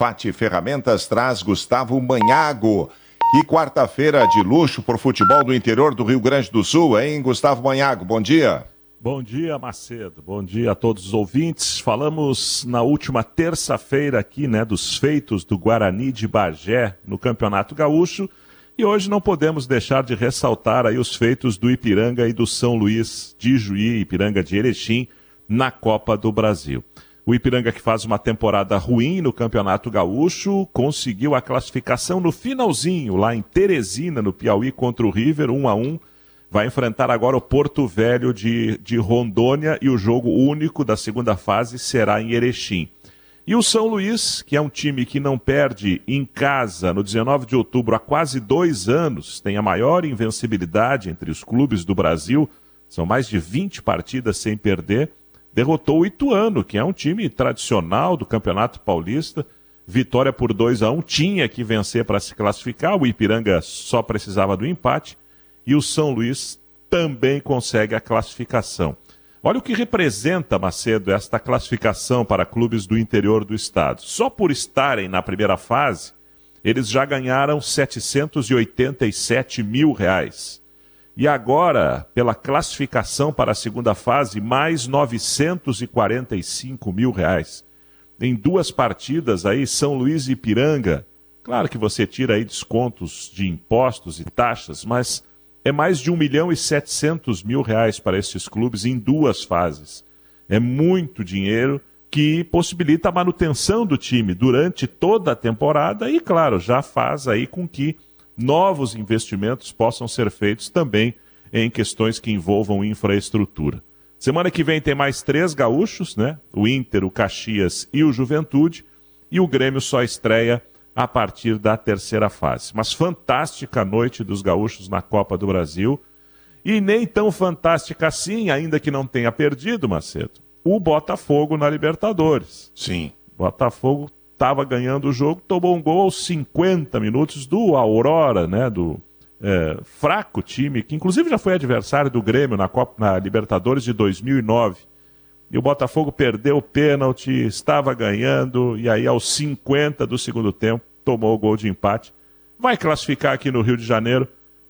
Fati Ferramentas traz Gustavo Manhago. Que quarta-feira de luxo para o futebol do interior do Rio Grande do Sul, hein, Gustavo Manhago? Bom dia. Bom dia, Macedo. Bom dia a todos os ouvintes. Falamos na última terça-feira aqui, né, dos feitos do Guarani de Bagé no Campeonato Gaúcho. E hoje não podemos deixar de ressaltar aí os feitos do Ipiranga e do São Luís de Juí, Ipiranga de Erechim, na Copa do Brasil. O Ipiranga, que faz uma temporada ruim no Campeonato Gaúcho, conseguiu a classificação no finalzinho, lá em Teresina, no Piauí, contra o River, 1 a 1 Vai enfrentar agora o Porto Velho de, de Rondônia e o jogo único da segunda fase será em Erechim. E o São Luís, que é um time que não perde em casa no 19 de outubro há quase dois anos, tem a maior invencibilidade entre os clubes do Brasil, são mais de 20 partidas sem perder derrotou o Ituano, que é um time tradicional do Campeonato Paulista. Vitória por 2 a 1 tinha que vencer para se classificar. O Ipiranga só precisava do empate. E o São Luís também consegue a classificação. Olha o que representa, Macedo, esta classificação para clubes do interior do estado. Só por estarem na primeira fase, eles já ganharam 787 mil reais. E agora, pela classificação para a segunda fase, mais 945 mil reais. Em duas partidas aí, São Luís e Ipiranga. Claro que você tira aí descontos de impostos e taxas, mas é mais de 1 milhão e 700 mil reais para esses clubes em duas fases. É muito dinheiro que possibilita a manutenção do time durante toda a temporada e, claro, já faz aí com que novos investimentos possam ser feitos também em questões que envolvam infraestrutura. Semana que vem tem mais três gaúchos, né? O Inter, o Caxias e o Juventude. E o Grêmio só estreia a partir da terceira fase. Mas fantástica noite dos gaúchos na Copa do Brasil. E nem tão fantástica assim, ainda que não tenha perdido, Macedo, o Botafogo na Libertadores. Sim. Botafogo estava ganhando o jogo, tomou um gol aos 50 minutos do Aurora, né? Do é, fraco time, que inclusive já foi adversário do Grêmio na, Copa, na Libertadores de 2009. E o Botafogo perdeu o pênalti, estava ganhando, e aí aos 50 do segundo tempo tomou o gol de empate. Vai classificar aqui no Rio de Janeiro,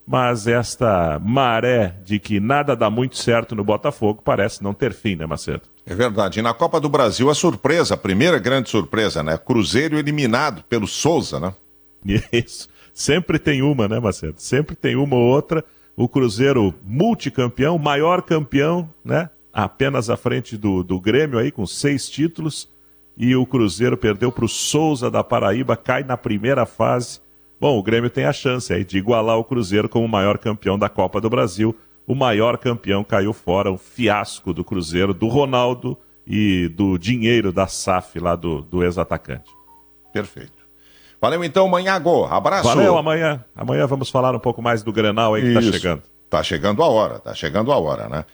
mas esta maré de que nada dá muito certo no Botafogo parece não ter fim, né, Macedo? É verdade. E na Copa do Brasil, a surpresa, a primeira grande surpresa, né? Cruzeiro eliminado pelo Souza, né? Isso. Sempre tem uma, né, Macedo? Sempre tem uma ou outra. O Cruzeiro multicampeão, maior campeão, né? Apenas à frente do, do Grêmio aí, com seis títulos. E o Cruzeiro perdeu para o Souza da Paraíba, cai na primeira fase. Bom, o Grêmio tem a chance aí de igualar o Cruzeiro como o maior campeão da Copa do Brasil o maior campeão caiu fora, um fiasco do Cruzeiro, do Ronaldo e do dinheiro da SAF lá do, do ex-atacante. Perfeito. Valeu então, Manhago. Abraço. Valeu, amanhã. Amanhã vamos falar um pouco mais do Grenal aí que está chegando. Tá chegando a hora, tá chegando a hora, né?